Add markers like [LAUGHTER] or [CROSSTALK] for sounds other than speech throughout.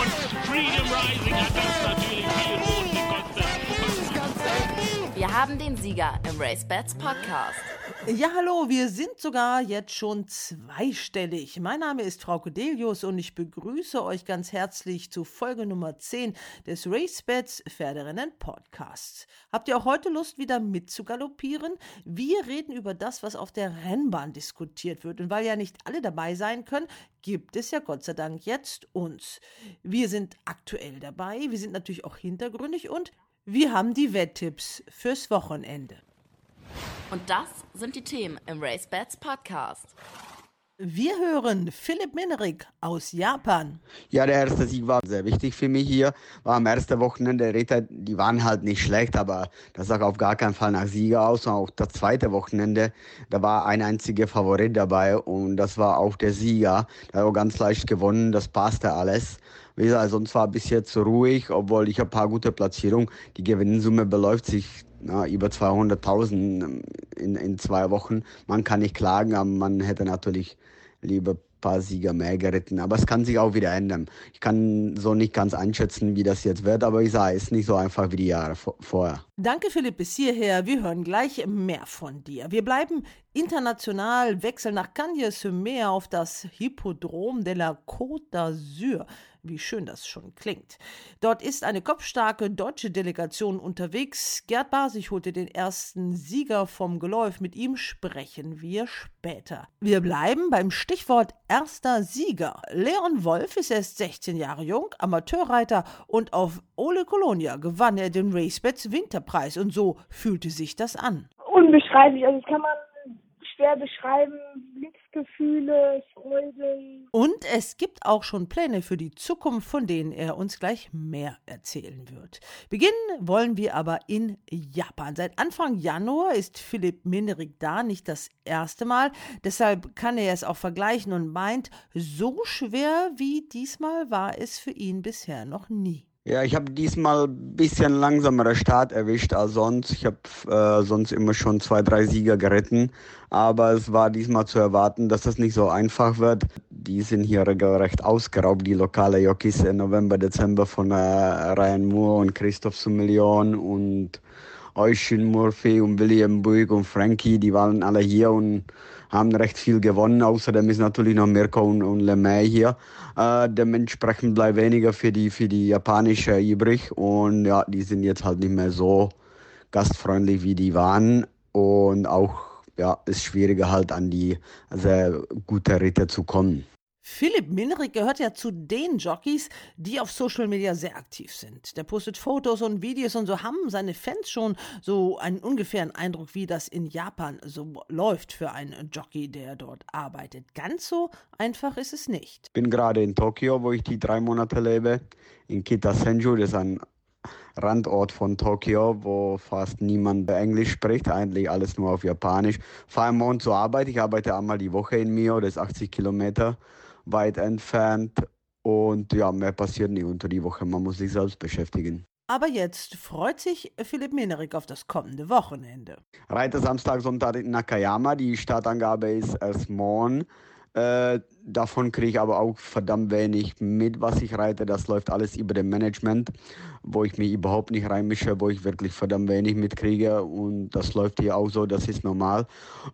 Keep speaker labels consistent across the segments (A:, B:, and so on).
A: und Freedom Rising hat das
B: Wir haben den Sieger im Race Bats Podcast.
C: Ja, hallo, wir sind sogar jetzt schon zweistellig. Mein Name ist Frau Codelius und ich begrüße euch ganz herzlich zu Folge Nummer 10 des RaceBets Pferderennen Podcasts. Habt ihr auch heute Lust, wieder mitzugaloppieren? Wir reden über das, was auf der Rennbahn diskutiert wird. Und weil ja nicht alle dabei sein können, gibt es ja Gott sei Dank jetzt uns. Wir sind aktuell dabei, wir sind natürlich auch hintergründig und wir haben die Wetttipps fürs Wochenende.
B: Und das sind die Themen im Race Bats Podcast.
C: Wir hören Philipp Minerik aus Japan.
D: Ja, der erste Sieg war sehr wichtig für mich hier. War am ersten Wochenende. Ritter, die waren halt nicht schlecht, aber das sah auf gar keinen Fall nach Sieger aus. Und auch das zweite Wochenende, da war ein einziger Favorit dabei und das war auch der Sieger. Der hat auch ganz leicht gewonnen, das passte alles. Wie gesagt, sonst war bis jetzt ruhig, obwohl ich ein paar gute Platzierungen. Die Gewinnsumme beläuft sich na, über 200.000 in, in zwei Wochen. Man kann nicht klagen, aber man hätte natürlich lieber paar Sieger mehr geritten. Aber es kann sich auch wieder ändern. Ich kann so nicht ganz einschätzen, wie das jetzt wird, aber ich sage, es ist nicht so einfach wie die Jahre vorher.
C: Danke, Philipp, bis hierher. Wir hören gleich mehr von dir. Wir bleiben international, wechseln nach Cagnes-sur-Mer auf das Hippodrom de la Côte d'Azur. Wie schön das schon klingt. Dort ist eine kopfstarke deutsche Delegation unterwegs. Gerd Basig holte den ersten Sieger vom Geläuf. Mit ihm sprechen wir später. Wir bleiben beim Stichwort erster Sieger. Leon Wolf ist erst 16 Jahre jung, Amateurreiter und auf Ole Colonia gewann er den Racebets Winterpreis und so fühlte sich das an.
E: Unbeschreiblich, also das kann man schwer beschreiben. Glücksgefühle, Freude.
C: Und es gibt auch schon Pläne für die Zukunft, von denen er uns gleich mehr erzählen wird. Beginnen wollen wir aber in Japan. Seit Anfang Januar ist Philipp Minerik da, nicht das erste Mal. Deshalb kann er es auch vergleichen und meint, so schwer wie diesmal war es für ihn bisher noch nie.
D: Ja, ich habe diesmal ein bisschen langsamerer Start erwischt als sonst. Ich habe äh, sonst immer schon zwei, drei Sieger geritten. Aber es war diesmal zu erwarten, dass das nicht so einfach wird. Die sind hier regelrecht ausgeraubt, die lokale Jockeys im November, Dezember von äh, Ryan Moore und Christoph Sumillion und Eushin Murphy und William Buick und Frankie. Die waren alle hier und haben recht viel gewonnen. Außerdem ist natürlich noch Mirko und, und LeMay hier. Äh, dementsprechend bleibt weniger für die, für die japanische übrig. Und ja, die sind jetzt halt nicht mehr so gastfreundlich, wie die waren. Und auch, ja, ist schwieriger halt an die sehr gute Ritter zu kommen.
C: Philipp Minrich gehört ja zu den Jockeys, die auf Social Media sehr aktiv sind. Der postet Fotos und Videos und so haben seine Fans schon so einen ungefähren Eindruck, wie das in Japan so läuft für einen Jockey, der dort arbeitet. Ganz so einfach ist es nicht.
D: Ich bin gerade in Tokio, wo ich die drei Monate lebe, in Kitasenju, das ist ein Randort von Tokio, wo fast niemand Englisch spricht, eigentlich alles nur auf Japanisch. Fahre morgen zur Arbeit, ich arbeite einmal die Woche in Mio, das ist 80 Kilometer weit entfernt. Und ja, mehr passiert nicht unter die Woche. Man muss sich selbst beschäftigen.
C: Aber jetzt freut sich Philipp Menerik auf das kommende Wochenende.
D: Reiter Samstag, Sonntag in Nakayama. Die Startangabe ist erst morgen. Äh, davon kriege ich aber auch verdammt wenig mit, was ich reite. Das läuft alles über dem Management, wo ich mich überhaupt nicht reinmische, wo ich wirklich verdammt wenig mitkriege. Und das läuft hier auch so, das ist normal.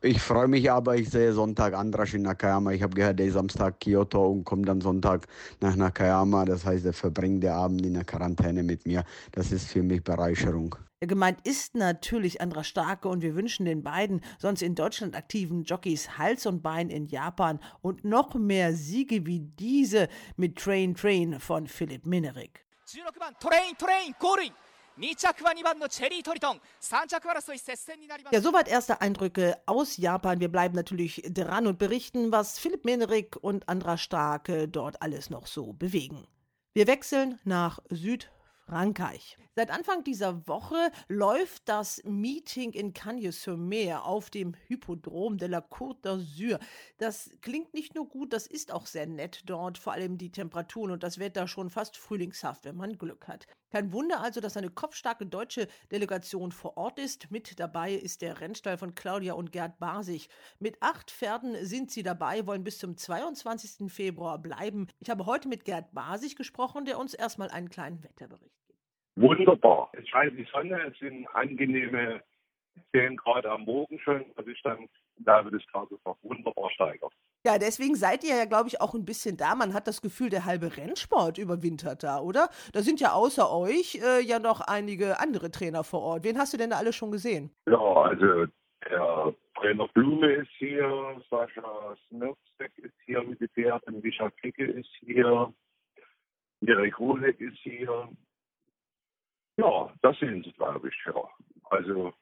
D: Ich freue mich aber, ich sehe Sonntag Andrasch in Nakayama. Ich habe gehört, der ist Samstag Kyoto und kommt dann Sonntag nach Nakayama. Das heißt, er verbringt den Abend in der Quarantäne mit mir. Das ist für mich Bereicherung.
C: Gemeint ist natürlich Andra Starke und wir wünschen den beiden sonst in Deutschland aktiven Jockeys Hals und Bein in Japan und noch mehr Siege wie diese mit Train Train von Philipp Minerik.
F: 16番トレイントレインゴールイン2着は2番のチェリートリトン3着争い接戦になります
C: Ja, soweit erste Eindrücke aus Japan. Wir bleiben natürlich dran und berichten, was Philipp Minerik und Andra Starke dort alles noch so bewegen. Wir wechseln nach Süd Frankreich. Seit Anfang dieser Woche läuft das Meeting in Cagnes-sur-Mer auf dem Hippodrom de la Côte d'Azur. Das klingt nicht nur gut, das ist auch sehr nett dort, vor allem die Temperaturen und das Wetter schon fast frühlingshaft, wenn man Glück hat. Kein Wunder also, dass eine kopfstarke deutsche Delegation vor Ort ist. Mit dabei ist der Rennstall von Claudia und Gerd Basig. Mit acht Pferden sind sie dabei, wollen bis zum 22. Februar bleiben. Ich habe heute mit Gerd Basig gesprochen, der uns erstmal einen kleinen Wetterbericht gibt.
G: Wunderbar. Es scheint die Sonne, es sind angenehme 10 Grad am Morgen schon, was sich dann im Laufe des Tages noch wunderbar steigert.
C: Ja, deswegen seid ihr ja, glaube ich, auch ein bisschen da. Man hat das Gefühl, der halbe Rennsport überwintert da, oder? Da sind ja außer euch äh, ja noch einige andere Trainer vor Ort. Wen hast du denn da alle schon gesehen?
G: Ja, also der Trainer Blume ist hier, Sascha Smirzek ist hier mit den Pferden, Micha Kicke ist hier, Erik Ruhleck ist hier. Ja, das sind sie, glaube ich, ja. Also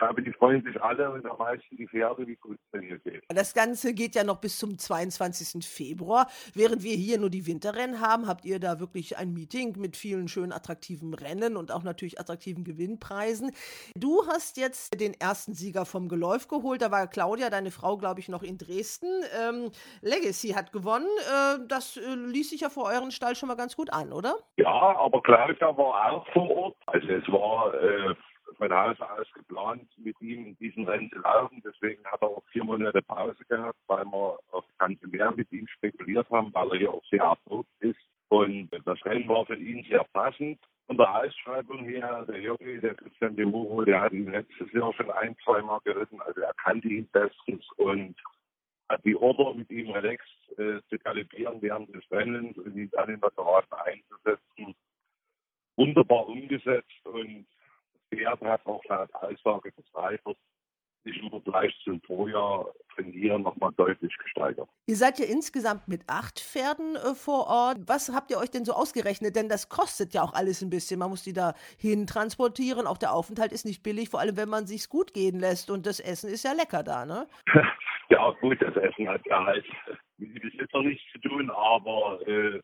G: ich glaube, die freuen sich alle und am meisten die Pferde, wie gut es hier geht.
C: Das Ganze geht ja noch bis zum 22. Februar. Während wir hier nur die Winterrennen haben, habt ihr da wirklich ein Meeting mit vielen schönen attraktiven Rennen und auch natürlich attraktiven Gewinnpreisen. Du hast jetzt den ersten Sieger vom Geläuf geholt. Da war Claudia, deine Frau, glaube ich, noch in Dresden. Ähm, Legacy hat gewonnen. Äh, das äh, ließ sich ja vor euren Stall schon mal ganz gut an, oder?
G: Ja, aber Claudia war auch vor Ort. Also es war äh, von Haus aus geplant, mit ihm in diesen Rennen zu laufen. Deswegen hat er auch vier Monate Pause gehabt, weil wir auf ganze Meer mit ihm spekuliert haben, weil er hier auch sehr erprobt ist. Und das Rennen war für ihn sehr passend. Von der Ausschreibung her, der Jogi, der Christian de Muro, der hat ihn letztes Jahr schon ein, zwei Mal geritten, also er kannte ihn bestens und hat die Order mit ihm relaxed äh, zu galoppieren während des Rennens und ihn dann in der Garage einzusetzen. Wunderbar umgesetzt und Pferd hat auch laut Aussage des Reiters sich im Vergleich zum Vorjahr trainieren nochmal deutlich gesteigert.
C: Ihr seid ja insgesamt mit acht Pferden äh, vor Ort. Was habt ihr euch denn so ausgerechnet? Denn das kostet ja auch alles ein bisschen. Man muss die da hin transportieren. Auch der Aufenthalt ist nicht billig, vor allem wenn man sich's gut gehen lässt. Und das Essen ist ja lecker da, ne? [LAUGHS]
G: ja, gut, das Essen hat ja halt mit dem Besitzer nichts zu tun, aber äh,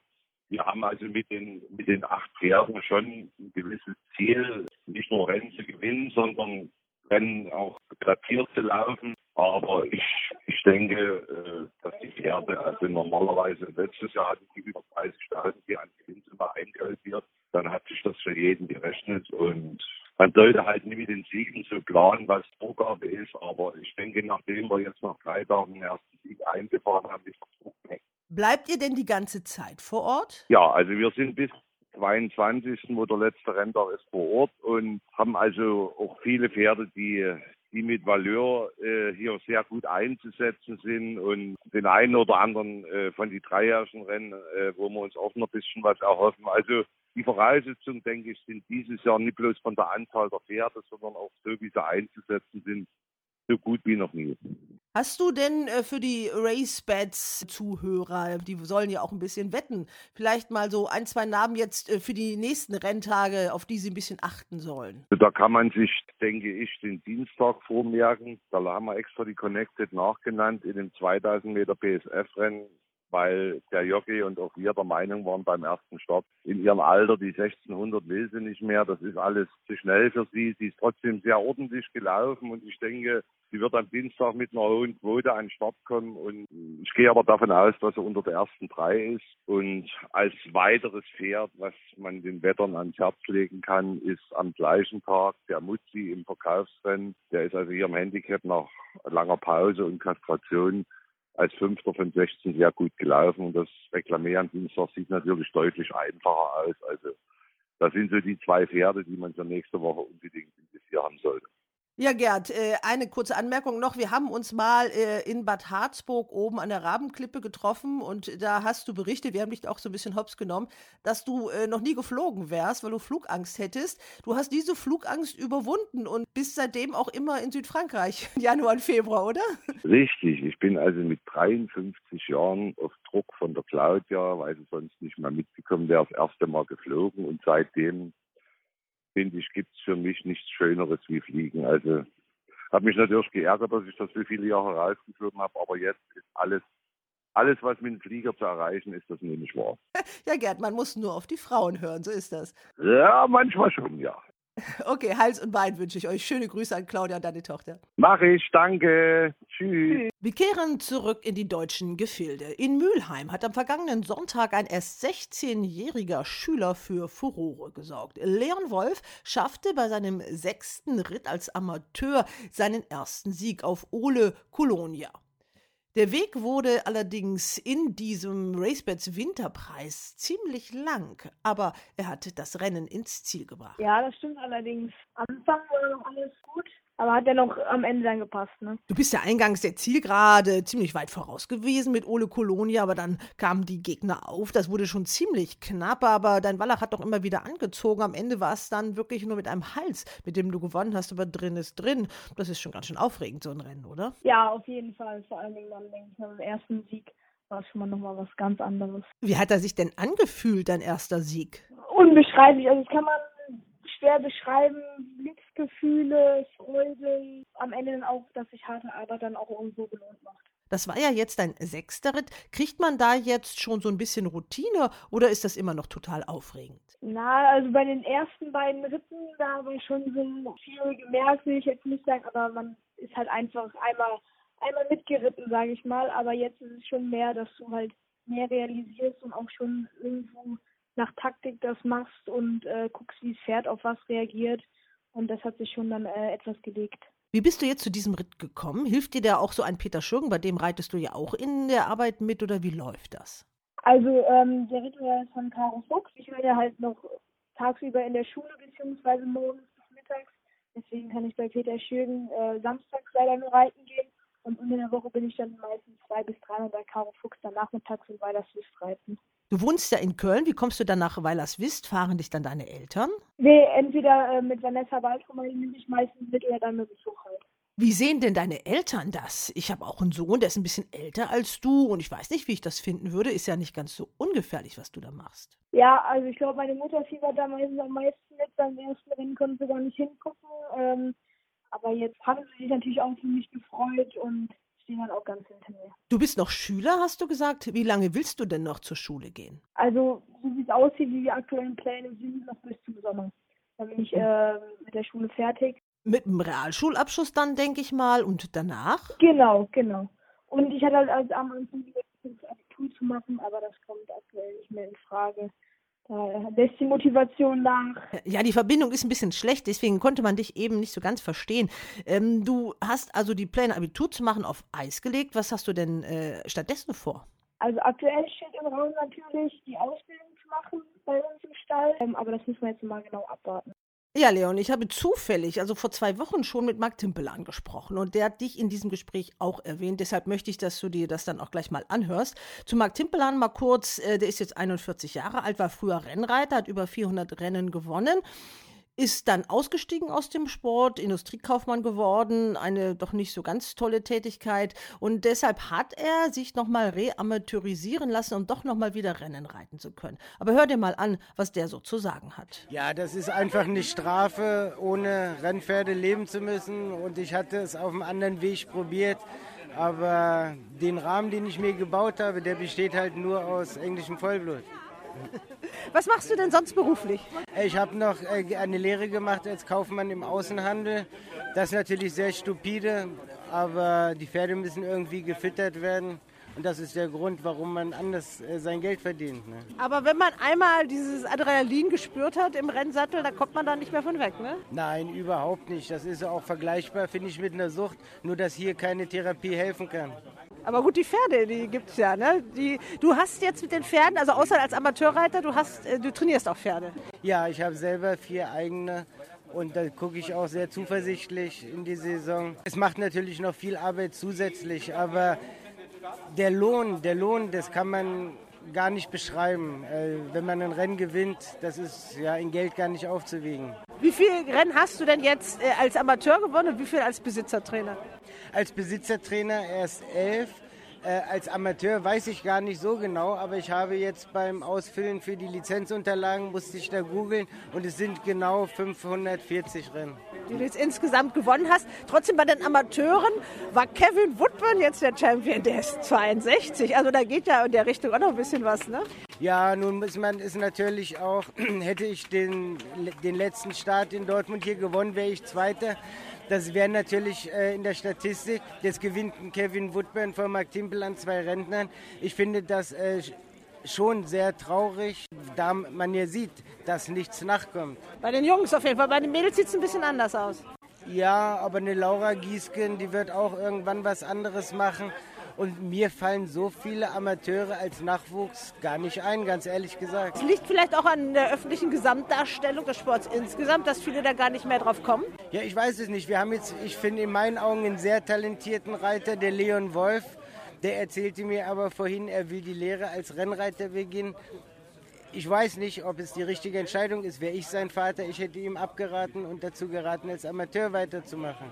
G: wir haben also mit den, mit den acht Pferden schon ein gewisses Ziel, nicht nur Rennen zu gewinnen, sondern Rennen auch gradiert zu laufen. Aber ich, ich denke, äh, dass die Pferde, also normalerweise letztes Jahr hatten die über 30.000, die an Gewinnsumme einkalkuliert. Dann hat sich das für jeden gerechnet und man sollte halt nie mit den Siegen so planen, was Vorgabe ist. Aber ich denke, nachdem wir jetzt nach drei Tagen den ersten Sieg eingefahren haben, ist das Druck weg.
C: Bleibt ihr denn die ganze Zeit vor Ort?
G: Ja, also wir sind bis 22. wo der letzte Renntag ist vor Ort und haben also auch viele Pferde, die die mit Valeur äh, hier sehr gut einzusetzen sind und den einen oder anderen äh, von die dreijährigen Rennen, äh, wo wir uns auch noch ein bisschen was erhoffen. Also die Voraussetzungen, denke ich, sind dieses Jahr nicht bloß von der Anzahl der Pferde, sondern auch so, wie sie einzusetzen sind, so gut wie noch nie.
C: Hast du denn äh, für die Race-Bets-Zuhörer, die sollen ja auch ein bisschen wetten, vielleicht mal so ein, zwei Namen jetzt äh, für die nächsten Renntage, auf die sie ein bisschen achten sollen?
G: Da kann man sich, denke ich, den Dienstag vormerken. Da haben wir extra die Connected nachgenannt in dem 2000 Meter PSF-Rennen weil der Jockey und auch wir der Meinung waren beim ersten Start, in ihrem Alter, die 1600 will sie nicht mehr, das ist alles zu schnell für sie. Sie ist trotzdem sehr ordentlich gelaufen und ich denke, sie wird am Dienstag mit einer hohen Quote an den Start kommen und ich gehe aber davon aus, dass sie unter der ersten drei ist und als weiteres Pferd, was man den Wettern ans Herz legen kann, ist am gleichen Tag der Mutzi im Verkaufsrennen. Der ist also hier im Handicap nach langer Pause und Kastration als Fünfter von 16 sehr gut gelaufen und das Reklamieren Dienstag sieht natürlich deutlich einfacher aus. Also das sind so die zwei Pferde, die man für nächste Woche unbedingt haben sollte.
C: Ja, Gerd, äh, eine kurze Anmerkung noch. Wir haben uns mal äh, in Bad Harzburg oben an der Rabenklippe getroffen und da hast du berichtet, wir haben dich auch so ein bisschen hops genommen, dass du äh, noch nie geflogen wärst, weil du Flugangst hättest. Du hast diese Flugangst überwunden und bist seitdem auch immer in Südfrankreich, [LAUGHS] Januar und Februar, oder?
G: Richtig, ich bin also mit 53 Jahren auf Druck von der Claudia, weil sie sonst nicht mehr mitgekommen wäre, das erste Mal geflogen und seitdem finde ich, gibt es für mich nichts Schöneres wie Fliegen. Also habe mich natürlich geärgert, dass ich das so viele Jahre rausgeflogen habe, aber jetzt ist alles, alles, was mit dem Flieger zu erreichen ist, das nehme ich wahr. [LAUGHS]
C: Ja, Gerd, man muss nur auf die Frauen hören, so ist das.
G: Ja, manchmal schon, ja. [LAUGHS]
C: Okay, Hals und Bein wünsche ich euch. Schöne Grüße an Claudia und deine Tochter.
G: Mach ich, danke. Tschüss.
C: Wir kehren zurück in die deutschen Gefilde. In Mülheim hat am vergangenen Sonntag ein erst 16-jähriger Schüler für Furore gesorgt. Leon Wolf schaffte bei seinem sechsten Ritt als Amateur seinen ersten Sieg auf Ole Colonia. Der Weg wurde allerdings in diesem RaceBets Winterpreis ziemlich lang, aber er hat das Rennen ins Ziel gebracht.
E: Ja, das stimmt allerdings. Anfang war noch alles gut, aber hat ja noch am Ende dann gepasst, ne?
C: Du bist ja eingangs der Zielgerade ziemlich weit voraus gewesen mit Ole Colonia, aber dann kamen die Gegner auf. Das wurde schon ziemlich knapp, aber dein Wallach hat doch immer wieder angezogen. Am Ende war es dann wirklich nur mit einem Hals, mit dem du gewonnen hast, aber drin ist drin. Das ist schon ganz schön aufregend, so ein Rennen, oder?
E: Ja, auf jeden Fall. Vor allen Dingen dann, denke ich, nach dem ersten Sieg war es schon mal nochmal was ganz anderes.
C: Wie hat er sich denn angefühlt, dein erster Sieg?
E: Unbeschreiblich. Also das kann man schwer beschreiben. Glücksgefühle, Freude. Am Ende dann auch, dass sich harte Arbeit dann auch irgendwo belohnt macht.
C: Das war ja jetzt dein sechster Ritt. Kriegt man da jetzt schon so ein bisschen Routine oder ist das immer noch total aufregend?
E: Na, also bei den ersten beiden Ritten, da habe ich schon so viel gemerkt, will ich jetzt nicht sagen, aber man ist halt einfach einmal, einmal mitgeritten, sage ich mal. Aber jetzt ist es schon mehr, dass du halt mehr realisierst und auch schon irgendwo nach Taktik das machst und äh, guckst, wie das Pferd auf was reagiert. Und das hat sich schon dann äh, etwas gelegt.
C: Wie bist du jetzt zu diesem Ritt gekommen? Hilft dir da auch so ein Peter Schürgen? Bei dem reitest du ja auch in der Arbeit mit oder wie läuft das?
E: Also ähm, der Ritt war von Caro Fuchs. Ich war ja halt noch tagsüber in der Schule beziehungsweise morgens bis mittags. Deswegen kann ich bei Peter Schürgen äh, samstags leider nur reiten gehen. Und in der Woche bin ich dann meistens zwei bis dreimal bei Caro Fuchs dann nachmittags in Weilerswist reiten.
C: Du wohnst ja in Köln. Wie kommst du dann nach Weilerswist? Fahren dich dann deine Eltern?
E: Nee, entweder äh, mit Vanessa Waldrum, die nehme ich meistens mit oder dann mit Zug halt.
C: Wie sehen denn deine Eltern das? Ich habe auch einen Sohn, der ist ein bisschen älter als du und ich weiß nicht, wie ich das finden würde. Ist ja nicht ganz so ungefährlich, was du da machst.
E: Ja, also ich glaube, meine Mutter fiebert da meistens am meisten mit. Beim ersten Rennen konnte sie gar nicht hingucken. Ähm, aber jetzt haben sie sich natürlich auch für mich gefreut und stehen dann auch ganz hinter mir.
C: Du bist noch Schüler, hast du gesagt. Wie lange willst du denn noch zur Schule gehen?
E: Also, so wie es aussieht, wie die aktuellen Pläne sind, noch bis zum Sommer. Dann bin ich äh, mit der Schule fertig.
C: Mit einem Realschulabschluss dann, denke ich mal, und danach?
E: Genau, genau. Und ich hatte halt als am Anfang das Abitur zu machen, aber das kommt aktuell nicht mehr in Frage. Da lässt die Motivation nach.
C: Ja, die Verbindung ist ein bisschen schlecht, deswegen konnte man dich eben nicht so ganz verstehen. Ähm, du hast also die Pläne, Abitur zu machen, auf Eis gelegt. Was hast du denn äh, stattdessen vor?
E: Also aktuell steht im Raum natürlich, die Ausbildung zu machen bei uns im Stall. Ähm, aber das müssen wir jetzt mal genau abwarten.
C: Ja, Leon, ich habe zufällig, also vor zwei Wochen schon mit Marc Timpel angesprochen und der hat dich in diesem Gespräch auch erwähnt. Deshalb möchte ich, dass du dir das dann auch gleich mal anhörst. Zu Marc Timpelan mal kurz, äh, der ist jetzt 41 Jahre alt, war früher Rennreiter, hat über 400 Rennen gewonnen ist dann ausgestiegen aus dem Sport, Industriekaufmann geworden, eine doch nicht so ganz tolle Tätigkeit und deshalb hat er sich nochmal reamateurisieren lassen, um doch nochmal wieder Rennen reiten zu können. Aber hör dir mal an, was der so zu sagen hat.
H: Ja, das ist einfach eine Strafe, ohne Rennpferde leben zu müssen und ich hatte es auf einem anderen Weg probiert. Aber den Rahmen, den ich mir gebaut habe, der besteht halt nur aus englischem Vollblut.
C: Was machst du denn sonst beruflich?
H: Ich habe noch äh, eine Lehre gemacht als Kaufmann im Außenhandel. Das ist natürlich sehr stupide, aber die Pferde müssen irgendwie gefüttert werden. Und das ist der Grund, warum man anders äh, sein Geld verdient. Ne?
C: Aber wenn man einmal dieses Adrenalin gespürt hat im Rennsattel, da kommt man da nicht mehr von weg, ne?
H: Nein, überhaupt nicht. Das ist auch vergleichbar, finde ich, mit einer Sucht. Nur, dass hier keine Therapie helfen kann.
C: Aber gut, die Pferde, die gibt es ja, ne? Die, du hast jetzt mit den Pferden, also außer als Amateurreiter, du, hast, äh, du trainierst auch Pferde.
H: Ja, ich habe selber vier eigene und da gucke ich auch sehr zuversichtlich in die Saison. Es macht natürlich noch viel Arbeit zusätzlich, aber der Lohn, der Lohn, das kann man gar nicht beschreiben. Äh, wenn man ein Rennen gewinnt, das ist ja in Geld gar nicht aufzuwiegen.
C: Wie viele Rennen hast du denn jetzt äh, als Amateur gewonnen und wie viel als Besitzertrainer?
H: Als Besitzertrainer erst elf. Äh, als Amateur weiß ich gar nicht so genau, aber ich habe jetzt beim Ausfüllen für die Lizenzunterlagen, musste ich da googeln und es sind genau 540 Rennen.
C: Die du jetzt insgesamt gewonnen hast. Trotzdem bei den Amateuren war Kevin Woodburn jetzt der Champion, der ist 62. Also da geht ja in der Richtung auch noch ein bisschen was, ne?
H: Ja, nun muss man es natürlich auch, [CLEARS THROAT] hätte ich den, den letzten Start in Dortmund hier gewonnen, wäre ich Zweiter. Das wäre natürlich äh, in der Statistik. Jetzt gewinnt Kevin Woodburn vor Mark Timpel an zwei Rentnern. Ich finde das äh, schon sehr traurig, da man ja sieht, dass nichts nachkommt.
C: Bei den Jungs auf jeden Fall. Bei den Mädels sieht es ein bisschen anders aus.
H: Ja, aber eine Laura Giesken, die wird auch irgendwann was anderes machen. Und mir fallen so viele Amateure als Nachwuchs gar nicht ein, ganz ehrlich gesagt.
C: Es liegt vielleicht auch an der öffentlichen Gesamtdarstellung des Sports insgesamt, dass viele da gar nicht mehr drauf kommen.
H: Ja, ich weiß es nicht. Wir haben jetzt, ich finde in meinen Augen einen sehr talentierten Reiter, der Leon Wolf. Der erzählte mir aber vorhin, er will die Lehre als Rennreiter beginnen. Ich weiß nicht, ob es die richtige Entscheidung ist. Wäre ich sein Vater, ich hätte ihm abgeraten und dazu geraten, als Amateur weiterzumachen.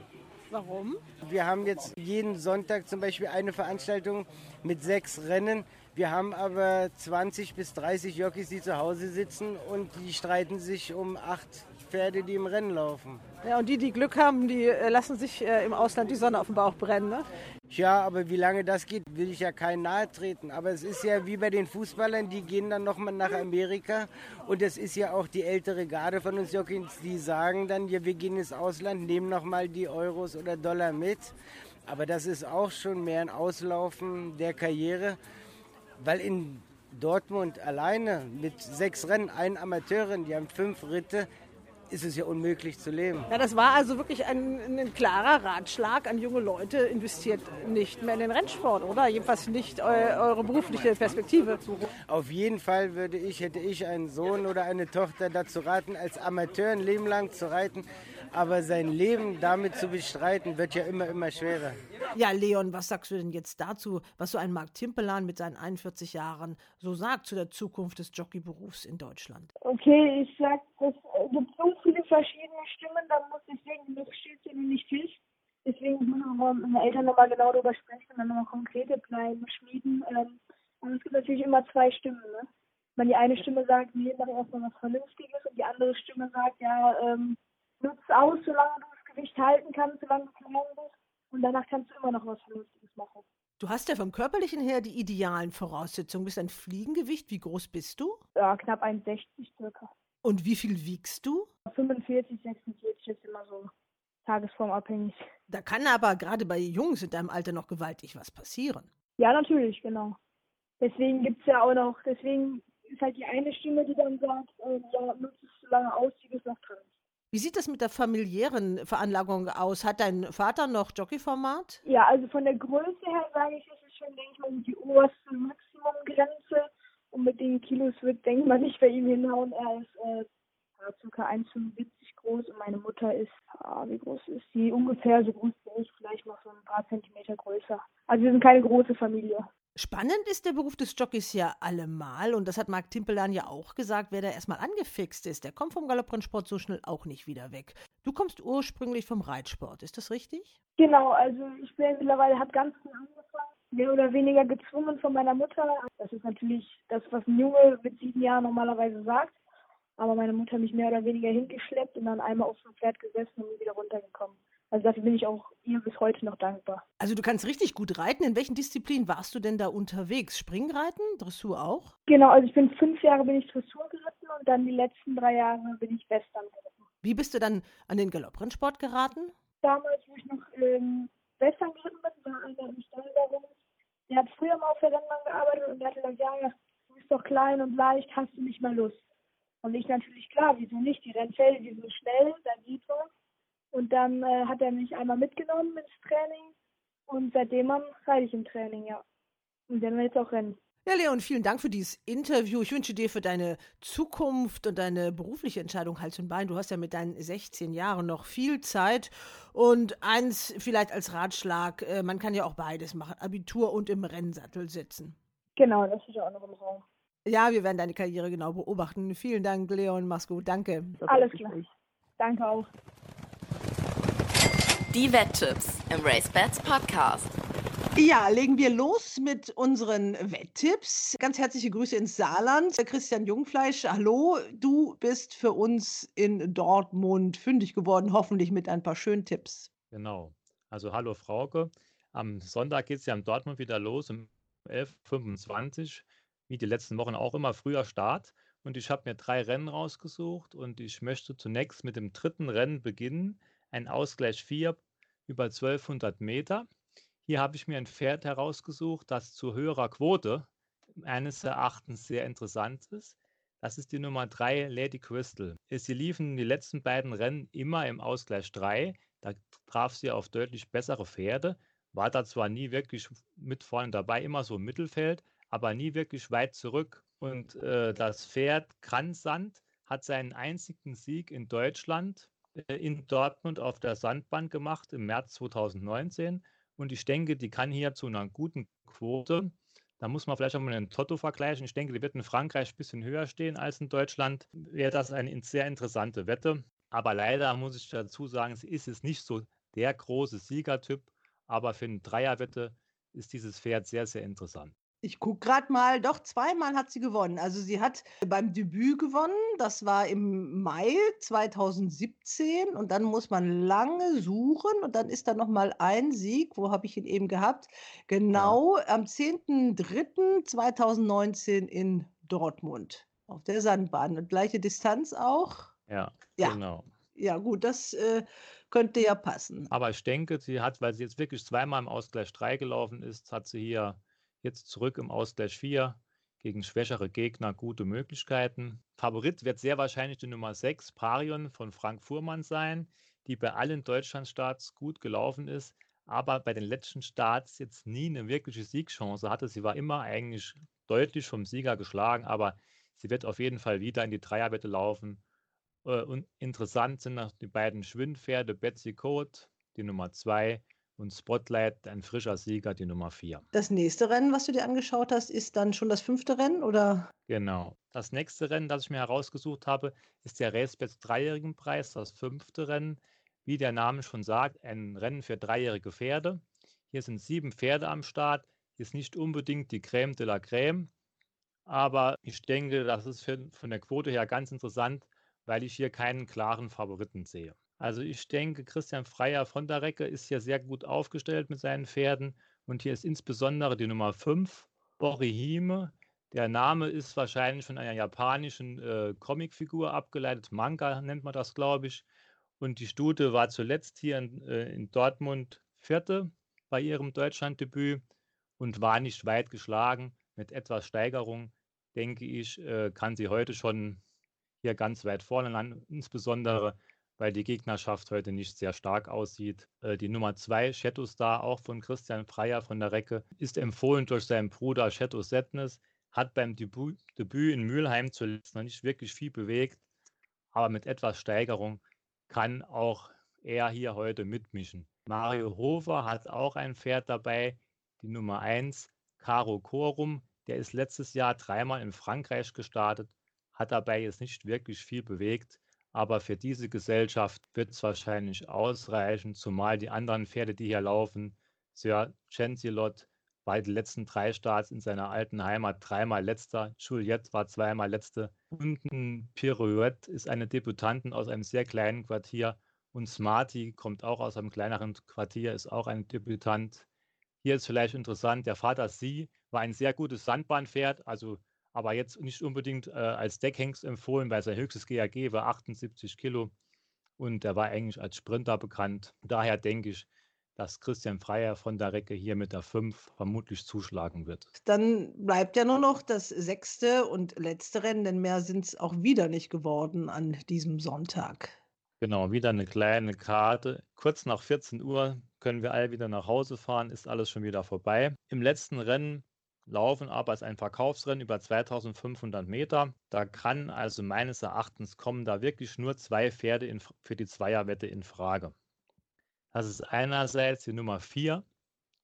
C: Warum?
H: Wir haben jetzt jeden Sonntag zum Beispiel eine Veranstaltung mit sechs Rennen. Wir haben aber 20 bis 30 Jockeys, die zu Hause sitzen und die streiten sich um acht Pferde, die im Rennen laufen.
C: Ja, und die, die Glück haben, die äh, lassen sich äh, im Ausland die Sonne auf dem Bauch brennen, ne?
H: Ja, aber wie lange das geht, will ich ja keinen nahe treten. Aber es ist ja wie bei den Fußballern, die gehen dann nochmal nach Amerika. Und es ist ja auch die ältere Garde von uns Jockeys, die sagen dann, ja, wir gehen ins Ausland, nehmen nochmal die Euros oder Dollar mit. Aber das ist auch schon mehr ein Auslaufen der Karriere, weil in Dortmund alleine mit sechs Rennen, ein Amateurin, die haben fünf Ritte, ist es ja unmöglich zu leben.
C: Ja, das war also wirklich ein, ein, klarer Ratschlag an junge Leute, investiert nicht mehr in den Rennsport, oder? Jedenfalls nicht eu eure berufliche Perspektive.
H: Auf jeden Fall würde ich, hätte ich einen Sohn oder eine Tochter dazu raten, als Amateur ein Leben lang zu reiten. Aber sein Leben damit zu bestreiten, wird ja immer, immer schwerer.
C: Ja, Leon, was sagst du denn jetzt dazu, was so ein Marc Timpelan mit seinen 41 Jahren so sagt zu der Zukunft des Jockeyberufs in Deutschland?
E: Okay, ich sag, es gibt so viele verschiedene Stimmen, da muss ich denken, das steht ja nicht fest. Deswegen müssen wir mit meinen Eltern nochmal genau darüber sprechen und dann nochmal konkrete Pläne schmieden. Ähm, und es gibt natürlich immer zwei Stimmen, ne? Wenn die eine Stimme sagt, nee, mach erstmal was Vernünftiges und die andere Stimme sagt, ja, ähm, nutzt aus, solange du das Gewicht halten kannst, solange du klein bist. Und danach kannst du immer noch was Vernünftiges machen.
C: Du hast ja vom Körperlichen her die idealen Voraussetzungen. Bist ein Fliegengewicht. Wie groß bist du?
E: Ja, knapp 1,60 circa.
C: Und wie viel wiegst du?
E: 45, 46 ist immer so tagesformabhängig.
C: Da kann aber gerade bei Jungs in deinem Alter noch gewaltig was passieren.
E: Ja, natürlich, genau. Deswegen gibt es ja auch noch, deswegen ist halt die eine Stimme, die dann sagt, äh, ja, nutzt es so lange aus, wie du es noch drin
C: wie sieht das mit der familiären Veranlagung aus? Hat dein Vater noch Jockeyformat?
E: Ja, also von der Größe her sage ich, ist es schon, denke ich mal, die oberste Maximumgrenze. Und mit den Kilos wird, denke ich mal, nicht bei ihm hinhauen. Er ist äh, ca. 1,75 groß und meine Mutter ist, ah, wie groß ist sie? Ungefähr so groß wie ich, vielleicht noch so ein paar Zentimeter größer. Also wir sind keine große Familie.
C: Spannend ist der Beruf des Jockeys ja allemal und das hat Marc Timpelan ja auch gesagt, wer da erstmal angefixt ist, der kommt vom Galopprennsport so schnell auch nicht wieder weg. Du kommst ursprünglich vom Reitsport, ist das richtig?
E: Genau, also ich bin mittlerweile, habe ganz früh angefangen, mehr oder weniger gezwungen von meiner Mutter. Das ist natürlich das, was ein Junge mit sieben Jahren normalerweise sagt, aber meine Mutter mich mehr oder weniger hingeschleppt und dann einmal auf dem Pferd gesessen und wieder runtergekommen. Also dafür bin ich auch ihr bis heute noch dankbar.
C: Also du kannst richtig gut reiten. In welchen Disziplinen warst du denn da unterwegs? Springreiten, Dressur auch?
E: Genau, also ich bin fünf Jahre bin ich Dressur geritten und dann die letzten drei Jahre bin ich Western geritten.
C: Wie bist du dann an den Galopprennsport geraten?
E: Damals, wo ich noch ähm, Western geritten bin, war einer im Stall. Der hat früher mal auf der Rennbahn gearbeitet und der hat gesagt, ja, du bist doch klein und leicht, hast du nicht mal Lust? Und ich natürlich, klar, wieso nicht? Die Rennfälle, die sind schnell, da geht was. Und dann äh, hat er mich einmal mitgenommen ins Training und seitdem reite ich im Training, ja. Und dann wird es auch rennen.
C: Ja, Leon, vielen Dank für dieses Interview. Ich wünsche dir für deine Zukunft und deine berufliche Entscheidung Hals und Bein. Du hast ja mit deinen 16 Jahren noch viel Zeit. Und eins vielleicht als Ratschlag, äh, man kann ja auch beides machen, Abitur und im Rennsattel sitzen.
E: Genau, das ist ja auch noch im Raum.
C: Ja, wir werden deine Karriere genau beobachten. Vielen Dank, Leon. Mach's gut. Danke.
E: Alles klar. Danke auch.
B: Die Wetttipps im RaceBets Podcast.
C: Ja, legen wir los mit unseren Wetttipps. Ganz herzliche Grüße ins Saarland. Christian Jungfleisch, hallo. Du bist für uns in Dortmund fündig geworden, hoffentlich mit ein paar schönen Tipps.
I: Genau. Also hallo Frauke. Am Sonntag geht es ja in Dortmund wieder los um 11.25 Uhr. Wie die letzten Wochen auch immer früher Start. Und ich habe mir drei Rennen rausgesucht und ich möchte zunächst mit dem dritten Rennen beginnen. Ein Ausgleich 4 über 1200 Meter. Hier habe ich mir ein Pferd herausgesucht, das zu höherer Quote meines Erachtens sehr interessant ist. Das ist die Nummer 3, Lady Crystal. Sie liefen die letzten beiden Rennen immer im Ausgleich 3. Da traf sie auf deutlich bessere Pferde, war da zwar nie wirklich mit vorne dabei, immer so im Mittelfeld, aber nie wirklich weit zurück. Und äh, das Pferd Kranzsand hat seinen einzigen Sieg in Deutschland in Dortmund auf der Sandbahn gemacht im März 2019 und ich denke, die kann hier zu einer guten Quote. Da muss man vielleicht auch mal einen Toto vergleichen. Ich denke, die wird in Frankreich ein bisschen höher stehen als in Deutschland. Wäre das eine sehr interessante Wette. Aber leider muss ich dazu sagen, sie ist es nicht so der große Siegertyp. Aber für eine Dreierwette ist dieses Pferd sehr, sehr interessant.
C: Ich gucke gerade mal, doch zweimal hat sie gewonnen. Also sie hat beim Debüt gewonnen, das war im Mai 2017 und dann muss man lange suchen und dann ist da noch mal ein Sieg, wo habe ich ihn eben gehabt? Genau ja. am 10.03.2019 in Dortmund auf der Sandbahn und gleiche Distanz auch.
I: Ja, ja. genau.
C: Ja, gut, das äh, könnte ja passen.
I: Aber ich denke, sie hat, weil sie jetzt wirklich zweimal im Ausgleich 3 gelaufen ist, hat sie hier Jetzt zurück im Ausgleich 4 gegen schwächere Gegner gute Möglichkeiten. Favorit wird sehr wahrscheinlich die Nummer 6 Parion von Frank Fuhrmann sein, die bei allen Deutschlandstarts gut gelaufen ist, aber bei den letzten Starts jetzt nie eine wirkliche Siegchance hatte. Sie war immer eigentlich deutlich vom Sieger geschlagen, aber sie wird auf jeden Fall wieder in die Dreierwette laufen. Äh, und interessant sind noch die beiden Schwindpferde Betsy Code, die Nummer 2 und Spotlight, ein frischer Sieger, die Nummer 4.
C: Das nächste Rennen, was du dir angeschaut hast, ist dann schon das fünfte Rennen, oder?
I: Genau. Das nächste Rennen, das ich mir herausgesucht habe, ist der Racebets Dreijährigen Preis, das fünfte Rennen. Wie der Name schon sagt, ein Rennen für dreijährige Pferde. Hier sind sieben Pferde am Start. Ist nicht unbedingt die Crème de la Crème, aber ich denke, das ist für, von der Quote her ganz interessant, weil ich hier keinen klaren Favoriten sehe. Also ich denke, Christian Freier von der Recke ist hier sehr gut aufgestellt mit seinen Pferden. Und hier ist insbesondere die Nummer 5, Borihime. Der Name ist wahrscheinlich von einer japanischen äh, Comicfigur abgeleitet. Manga nennt man das, glaube ich. Und die Stute war zuletzt hier in, äh, in Dortmund vierte bei ihrem Deutschlanddebüt und war nicht weit geschlagen. Mit etwas Steigerung, denke ich, äh, kann sie heute schon hier ganz weit vorne landen. Insbesondere weil die Gegnerschaft heute nicht sehr stark aussieht. Äh, die Nummer 2, Shadow Star, auch von Christian Freier von der Recke, ist empfohlen durch seinen Bruder Shadow Sadness, hat beim Debüt, Debüt in Mülheim zuletzt noch nicht wirklich viel bewegt, aber mit etwas Steigerung kann auch er hier heute mitmischen. Mario Hofer hat auch ein Pferd dabei, die Nummer 1, Caro Corum. Der ist letztes Jahr dreimal in Frankreich gestartet, hat dabei jetzt nicht wirklich viel bewegt aber für diese Gesellschaft wird es wahrscheinlich ausreichen, zumal die anderen Pferde, die hier laufen, Sir Chancellot bei den letzten drei Starts in seiner alten Heimat dreimal letzter, Juliette war zweimal letzte und ein Pirouette ist eine Debütantin aus einem sehr kleinen Quartier und Smarty kommt auch aus einem kleineren Quartier, ist auch ein Debütant. Hier ist vielleicht interessant, der Vater Sie war ein sehr gutes Sandbahnpferd, also aber jetzt nicht unbedingt äh, als Deckhengst empfohlen, weil sein höchstes GAG war 78 Kilo und er war eigentlich als Sprinter bekannt. Daher denke ich, dass Christian Freier von der Recke hier mit der 5 vermutlich zuschlagen wird.
C: Dann bleibt ja nur noch das sechste und letzte Rennen, denn mehr sind es auch wieder nicht geworden an diesem Sonntag.
I: Genau, wieder eine kleine Karte. Kurz nach 14 Uhr können wir alle wieder nach Hause fahren, ist alles schon wieder vorbei. Im letzten Rennen laufen aber als ein Verkaufsrennen über 2500 Meter. Da kann also meines Erachtens kommen da wirklich nur zwei Pferde in, für die Zweierwette in Frage. Das ist einerseits die Nummer 4,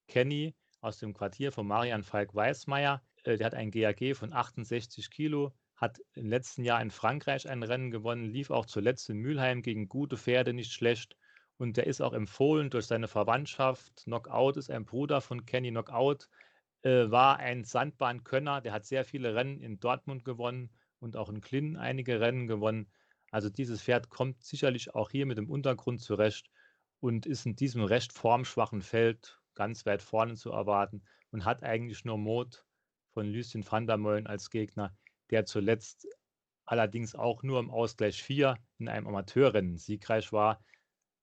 I: Kenny aus dem Quartier von Marian Falk-Weißmeier. Äh, der hat ein GAG von 68 Kilo, hat im letzten Jahr in Frankreich ein Rennen gewonnen, lief auch zuletzt in Mülheim gegen gute Pferde nicht schlecht Und der ist auch empfohlen durch seine Verwandtschaft. Knockout ist ein Bruder von Kenny Knockout, äh, war ein Sandbahnkönner. Der hat sehr viele Rennen in Dortmund gewonnen und auch in Klin einige Rennen gewonnen. Also dieses Pferd kommt sicherlich auch hier mit dem Untergrund zurecht und ist in diesem recht formschwachen Feld ganz weit vorne zu erwarten und hat eigentlich nur Mot von Lucien van der Meulen als Gegner, der zuletzt allerdings auch nur im Ausgleich 4 in einem Amateurrennen siegreich war.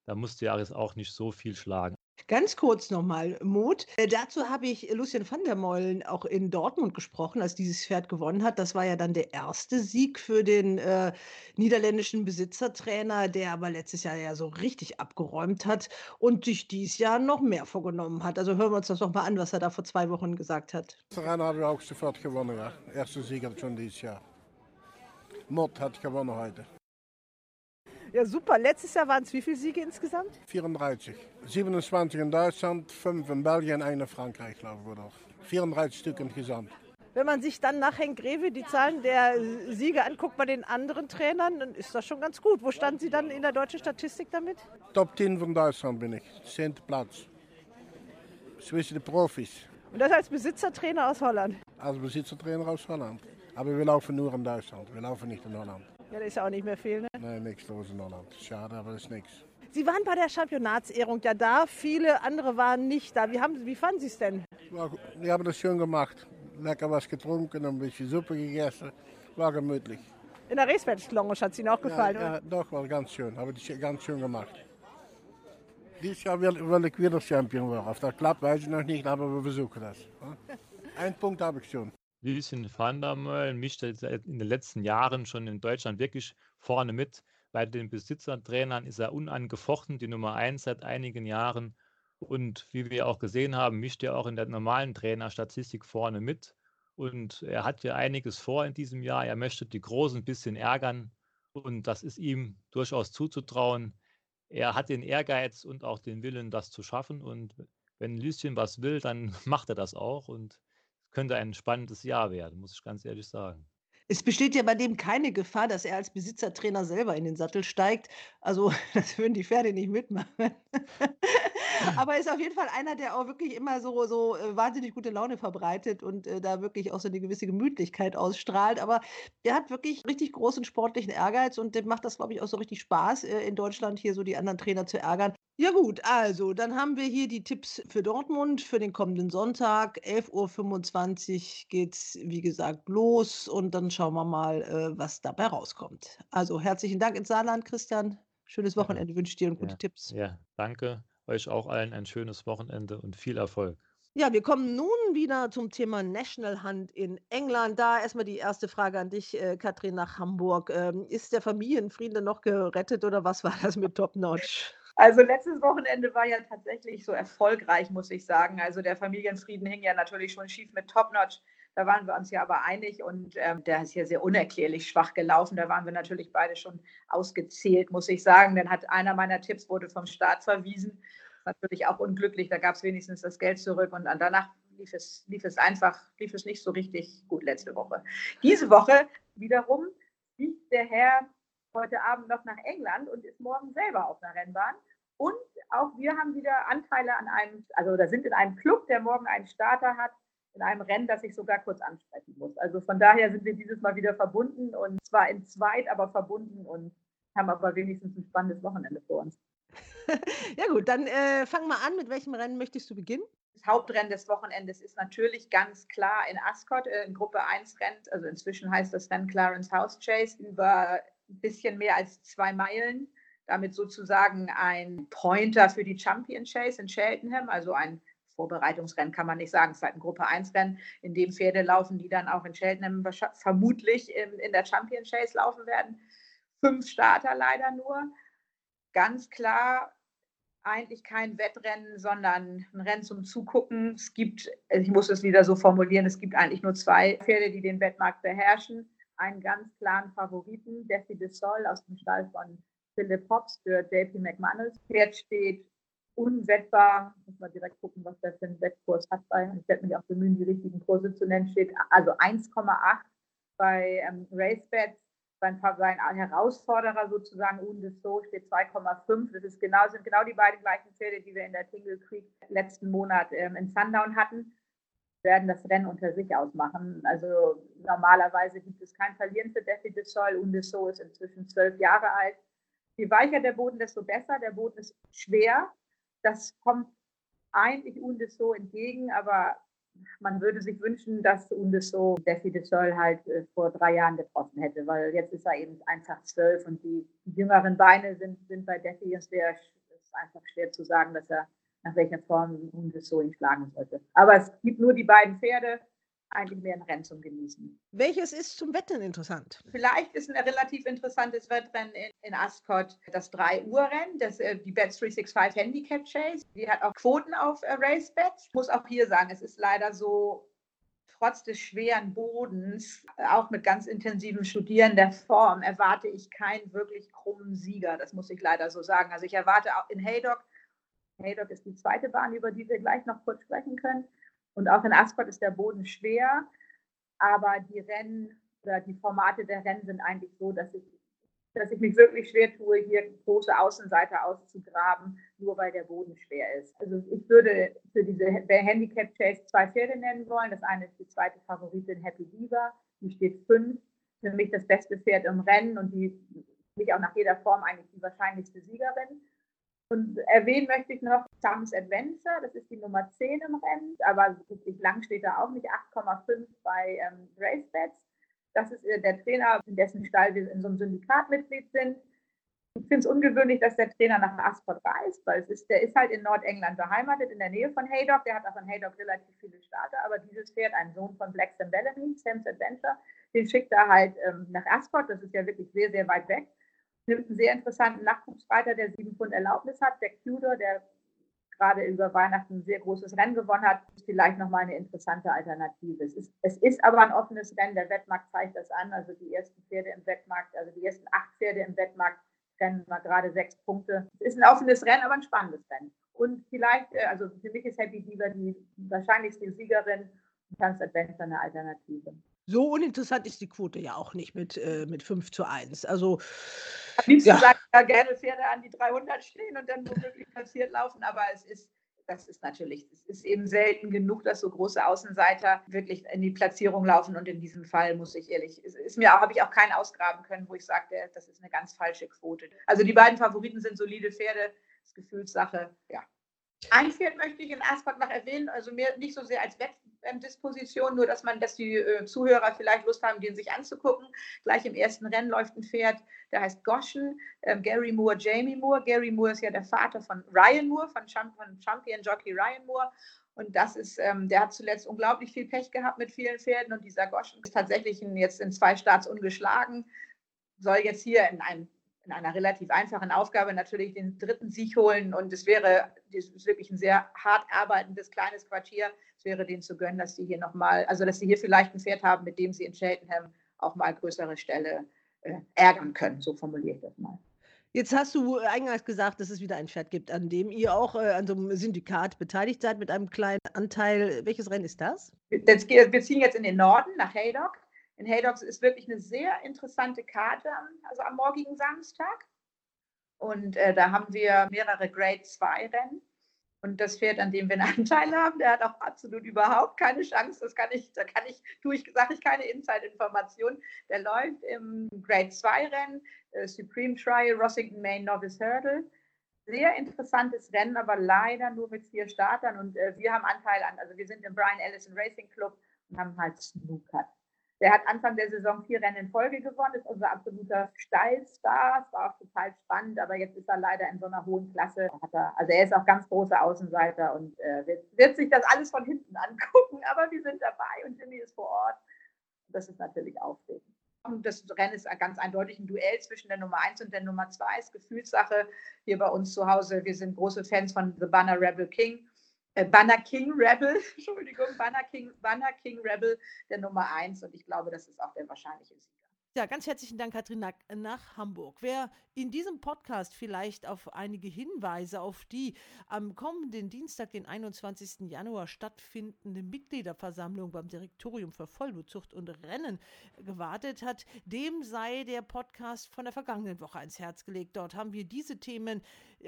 I: Da musste Jaris auch nicht so viel schlagen.
C: Ganz kurz nochmal, Mut. Äh, dazu habe ich Lucien van der Meulen auch in Dortmund gesprochen, als dieses Pferd gewonnen hat. Das war ja dann der erste Sieg für den äh, niederländischen Besitzertrainer, der aber letztes Jahr ja so richtig abgeräumt hat und sich dieses Jahr noch mehr vorgenommen hat. Also hören wir uns das doch mal an, was er da vor zwei Wochen gesagt hat.
J: Das Rennen haben wir auch sofort gewonnen, ja. Erster Sieg schon dieses Jahr. Mott hat gewonnen heute.
C: Ja, super. Letztes Jahr waren es wie viele Siege insgesamt?
J: 34. 27 in Deutschland, 5 in Belgien, 1 in Frankreich, glaube ich. Oder? 34 Stück insgesamt.
C: Wenn man sich dann nach Henk Greve die Zahlen der Siege anguckt bei den anderen Trainern, dann ist das schon ganz gut. Wo standen Sie dann in der deutschen Statistik damit?
J: Top 10 von Deutschland bin ich, 10. Platz. Zwischen den Profis.
C: Und das als Besitzertrainer aus Holland?
J: Als Besitzertrainer aus Holland. Aber wir laufen nur in Deutschland, wir laufen nicht in Holland.
C: Ja, da ist ja auch nicht mehr viel, ne?
J: Nein, nichts los in Holland. Schade, aber das ist nichts.
C: Sie waren bei der Championatsehrung ja da, viele andere waren nicht da. Wie, haben, wie fanden Sie es denn?
J: Wir haben das schön gemacht. Lecker was getrunken, ein bisschen Suppe gegessen. War gemütlich.
C: In der Racebedge-Lounge hat es Ihnen auch gefallen,
J: ja, ja, doch, war ganz schön. Habe ich ganz schön gemacht. Dieses Jahr will, will ich wieder Champion werden. Auf der klappt, weiß ich noch nicht, aber wir versuchen das. [LAUGHS] Ein Punkt habe ich schon.
I: Lucien van der Meulen mischt in den letzten Jahren schon in Deutschland wirklich vorne mit. Bei den Besitzertrainern ist er unangefochten die Nummer eins seit einigen Jahren. Und wie wir auch gesehen haben, mischt er auch in der normalen Trainerstatistik vorne mit. Und er hat ja einiges vor in diesem Jahr. Er möchte die Großen ein bisschen ärgern. Und das ist ihm durchaus zuzutrauen. Er hat den Ehrgeiz und auch den Willen, das zu schaffen. Und wenn Lucien was will, dann [LAUGHS] macht er das auch. Und könnte ein spannendes Jahr werden, muss ich ganz ehrlich sagen.
C: Es besteht ja bei dem keine Gefahr, dass er als Besitzertrainer selber in den Sattel steigt. Also, [LAUGHS] das würden die Pferde nicht mitmachen. Aber er ist auf jeden Fall einer, der auch wirklich immer so, so äh, wahnsinnig gute Laune verbreitet und äh, da wirklich auch so eine gewisse Gemütlichkeit ausstrahlt. Aber der hat wirklich richtig großen sportlichen Ehrgeiz und dem macht das, glaube ich, auch so richtig Spaß, äh, in Deutschland hier so die anderen Trainer zu ärgern. Ja gut, also dann haben wir hier die Tipps für Dortmund für den kommenden Sonntag. 11.25 Uhr geht's, wie gesagt, los und dann schauen wir mal, äh, was dabei rauskommt. Also herzlichen Dank ins Saarland, Christian. Schönes Wochenende wünsche ich dir und gute
I: Ja,
C: Tipps.
I: ja, danke. Euch auch allen ein schönes Wochenende und viel Erfolg.
C: Ja, wir kommen nun wieder zum Thema National Hunt in England. Da erstmal die erste Frage an dich, äh, Katrin, nach Hamburg. Ähm, ist der Familienfrieden noch gerettet oder was war das mit Top Notch?
K: Also letztes Wochenende war ja tatsächlich so erfolgreich, muss ich sagen. Also der Familienfrieden hing ja natürlich schon schief mit Top Notch. Da waren wir uns ja aber einig und ähm, der ist ja sehr unerklärlich schwach gelaufen. Da waren wir natürlich beide schon ausgezählt, muss ich sagen. Dann hat einer meiner Tipps wurde vom Staat verwiesen. Natürlich auch unglücklich. Da gab es wenigstens das Geld zurück und danach lief es, lief es einfach, lief es nicht so richtig gut letzte Woche. Diese Woche wiederum fliegt der Herr heute Abend noch nach England und ist morgen selber auf einer Rennbahn. Und auch wir haben wieder Anteile an einem, also da sind in einem Club, der morgen einen Starter hat, in einem Rennen, das ich sogar kurz ansprechen muss. Also von daher sind wir dieses Mal wieder verbunden und zwar in zweit, aber verbunden und haben aber wenigstens ein spannendes Wochenende vor uns. [LAUGHS]
C: ja gut, dann äh, fang mal an. Mit welchem Rennen möchtest du beginnen?
K: Das Hauptrennen des Wochenendes ist natürlich ganz klar in Ascot, äh, in Gruppe 1 rennt, also inzwischen heißt das Rennen Clarence House Chase, über ein bisschen mehr als zwei Meilen. Damit sozusagen ein Pointer für die Champion Chase in Cheltenham, also ein Vorbereitungsrennen kann man nicht sagen, es ist halt ein Gruppe 1 Rennen, in dem Pferde laufen, die dann auch in Cheltenham vermutlich in, in der Champion Chase laufen werden. Fünf Starter leider nur. Ganz klar eigentlich kein Wettrennen, sondern ein Rennen zum Zugucken. Es gibt, ich muss es wieder so formulieren, es gibt eigentlich nur zwei Pferde, die den Wettmarkt beherrschen. Einen ganz klaren Favoriten, Defi de Sol aus dem Stall von Philip Hobbs für JP McManus. Pferd steht unwettbar, muss man direkt gucken, was der für einen Wettkurs hat. Bei, ich werde mich auch bemühen, die richtigen Kurse zu nennen, steht also 1,8 bei ähm, RaceBets sein, sein Herausforderer sozusagen, Undeso, steht 2,5. Das ist genau, sind genau die beiden gleichen Pferde, die wir in der Tingle Creek letzten Monat ähm, in Sundown hatten. Werden das Rennen unter sich ausmachen. Also normalerweise gibt es kein Verlieren für Defi de Sol. Undeso ist inzwischen zwölf Jahre alt. Je weicher der Boden, desto besser. Der Boden ist schwer. Das kommt eigentlich Undeso entgegen, aber man würde sich wünschen, dass Undeso Defi de Sol halt äh, vor drei Jahren getroffen hätte, weil jetzt ist er eben einfach zwölf und die, jüngeren Beine sind, sind bei Defi und sehr, es ist einfach schwer zu sagen, dass er nach welcher Form Undeso ihn schlagen sollte. Aber es gibt nur die beiden Pferde eigentlich mehr ein Rennen zum Genießen.
C: Welches ist zum Wetten interessant?
K: Vielleicht ist ein relativ interessantes Wettrennen in, in Ascot das 3-Uhr-Rennen, das, äh, die Bet 365 Handicap Chase. Die hat auch Quoten auf äh, Race Bets. Ich muss auch hier sagen, es ist leider so, trotz des schweren Bodens, auch mit ganz intensivem Studieren der Form, erwarte ich keinen wirklich krummen Sieger. Das muss ich leider so sagen. Also ich erwarte auch in Haydock, Haydock ist die zweite Bahn, über die wir gleich noch kurz sprechen können und auch in Ascot ist der Boden schwer, aber die Rennen oder die Formate der Rennen sind eigentlich so, dass ich, dass ich mich wirklich schwer tue, hier große Außenseiter auszugraben, nur weil der Boden schwer ist. Also ich würde für diese Handicap Chase zwei Pferde nennen wollen. Das eine ist die zweite Favoritin Happy Diva, die steht fünf. Für mich das beste Pferd im Rennen und die mich auch nach jeder Form eigentlich die wahrscheinlichste Siegerin. Und erwähnen möchte ich noch Sam's Adventure, das ist die Nummer 10 im Rennen, aber wirklich lang steht da auch nicht, 8,5 bei ähm, RaceBets. Das ist äh, der Trainer, in dessen Stall wir in so einem Syndikat Mitglied sind. Ich finde es ungewöhnlich, dass der Trainer nach Ascot reist, weil es ist, der ist halt in Nordengland beheimatet, in der Nähe von Haydock. Der hat auch in Haydock relativ viele Starter, aber dieses Pferd, ein Sohn von Black Sam Bellamy, Sam's Adventure, den schickt er halt ähm, nach Ascot. Das ist ja wirklich sehr, sehr weit weg nimmt einen sehr interessanten Nachwuchsreiter, der sieben Pfund Erlaubnis hat, der Tudor, der gerade über Weihnachten ein sehr großes Rennen gewonnen hat, ist vielleicht nochmal eine interessante Alternative. Es ist, es ist aber ein offenes Rennen, der Wettmarkt zeigt das an. Also die ersten Pferde im Wettmarkt, also die ersten acht Pferde im Wettmarkt rennen mal gerade sechs Punkte. Es ist ein offenes Rennen, aber ein spannendes Rennen. Und vielleicht, äh, also für mich ist Happy Diva die wahrscheinlichste Siegerin und Tanz Adventure eine Alternative.
C: So uninteressant ist die Quote ja auch nicht mit, äh, mit 5 zu 1. Also,
K: Am liebsten ja. sagen ja gerne Pferde an die 300 stehen und dann womöglich passiert laufen, aber es ist, das ist natürlich, es ist eben selten genug, dass so große Außenseiter wirklich in die Platzierung laufen und in diesem Fall muss ich ehrlich, ist mir habe ich auch keinen ausgraben können, wo ich sagte, das ist eine ganz falsche Quote. Also die beiden Favoriten sind solide Pferde, das ist Gefühlssache, ja. Ein Pferd möchte ich in Ascot noch erwähnen, also mehr nicht so sehr als Wettdisposition, nur dass man, dass die äh, Zuhörer vielleicht Lust haben, den sich anzugucken. Gleich im ersten Rennen läuft ein Pferd, der heißt Goshen, äh, Gary Moore, Jamie Moore. Gary Moore ist ja der Vater von Ryan Moore, von, Champ von Champion Jockey Ryan Moore. Und das ist, ähm, der hat zuletzt unglaublich viel Pech gehabt mit vielen Pferden und dieser Goshen ist tatsächlich in, jetzt in zwei Starts ungeschlagen, soll jetzt hier in einem in einer relativ einfachen Aufgabe natürlich den dritten Sieg holen. Und es wäre es ist wirklich ein sehr hart arbeitendes kleines Quartier. Es wäre denen zu gönnen, dass sie hier nochmal, also dass sie hier vielleicht ein Pferd haben, mit dem sie in Cheltenham auch mal größere Ställe äh, ärgern können. So formuliere ich das mal.
C: Jetzt hast du eingangs gesagt, dass es wieder ein Pferd gibt, an dem ihr auch äh, an so einem Syndikat beteiligt seid mit einem kleinen Anteil. Welches Rennen ist das?
K: das wir ziehen jetzt in den Norden nach Haydock in Haydocks ist wirklich eine sehr interessante Karte, also am morgigen Samstag. Und äh, da haben wir mehrere Grade 2 Rennen. Und das Pferd, an dem wir einen [LAUGHS] Anteil haben, der hat auch absolut überhaupt keine Chance. Das kann ich, da kann ich, tue ich, sage ich keine Inside-Information. Der läuft im Grade 2 Rennen, äh, Supreme Trial, Rossington Main Novice Hurdle. Sehr interessantes Rennen, aber leider nur mit vier Startern. Und äh, wir haben Anteil an, also wir sind im Brian Ellison Racing Club und haben halt Snooker. Der hat Anfang der Saison vier Rennen in Folge gewonnen, ist unser absoluter Steilstar. Es war auch total spannend, aber jetzt ist er leider in so einer hohen Klasse. Er, also er ist auch ganz großer Außenseiter und äh, wird, wird, sich das alles von hinten [LAUGHS] angucken, aber wir sind dabei und Jimmy ist vor Ort. Das ist natürlich aufregend. Das Rennen ist ganz eindeutig ein Duell zwischen der Nummer 1 und der Nummer 2. Ist Gefühlssache hier bei uns zu Hause. Wir sind große Fans von The Banner Rebel King äh, Banner King Rebel, [LAUGHS] Entschuldigung, Banner King, Banner King Rebel der Nummer 1 und ich glaube, das ist auch der wahrscheinliche Sieger.
C: Ja, ganz herzlichen Dank, Katrin, nach, nach Hamburg. Wer in diesem Podcast vielleicht auf einige Hinweise auf die am kommenden Dienstag, den 21. Januar stattfindende Mitgliederversammlung beim Direktorium für Vollblutzucht und Rennen gewartet hat, dem sei der Podcast von der vergangenen Woche ans Herz gelegt. Dort haben wir diese Themen,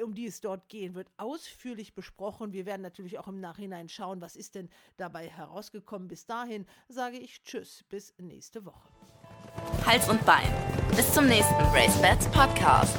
C: um die es dort gehen wird, ausführlich besprochen. Wir werden natürlich auch im Nachhinein schauen, was ist denn dabei herausgekommen. Bis dahin sage ich Tschüss, bis nächste Woche.
B: Hals und Bein. Bis zum nächsten Race Bats Podcast.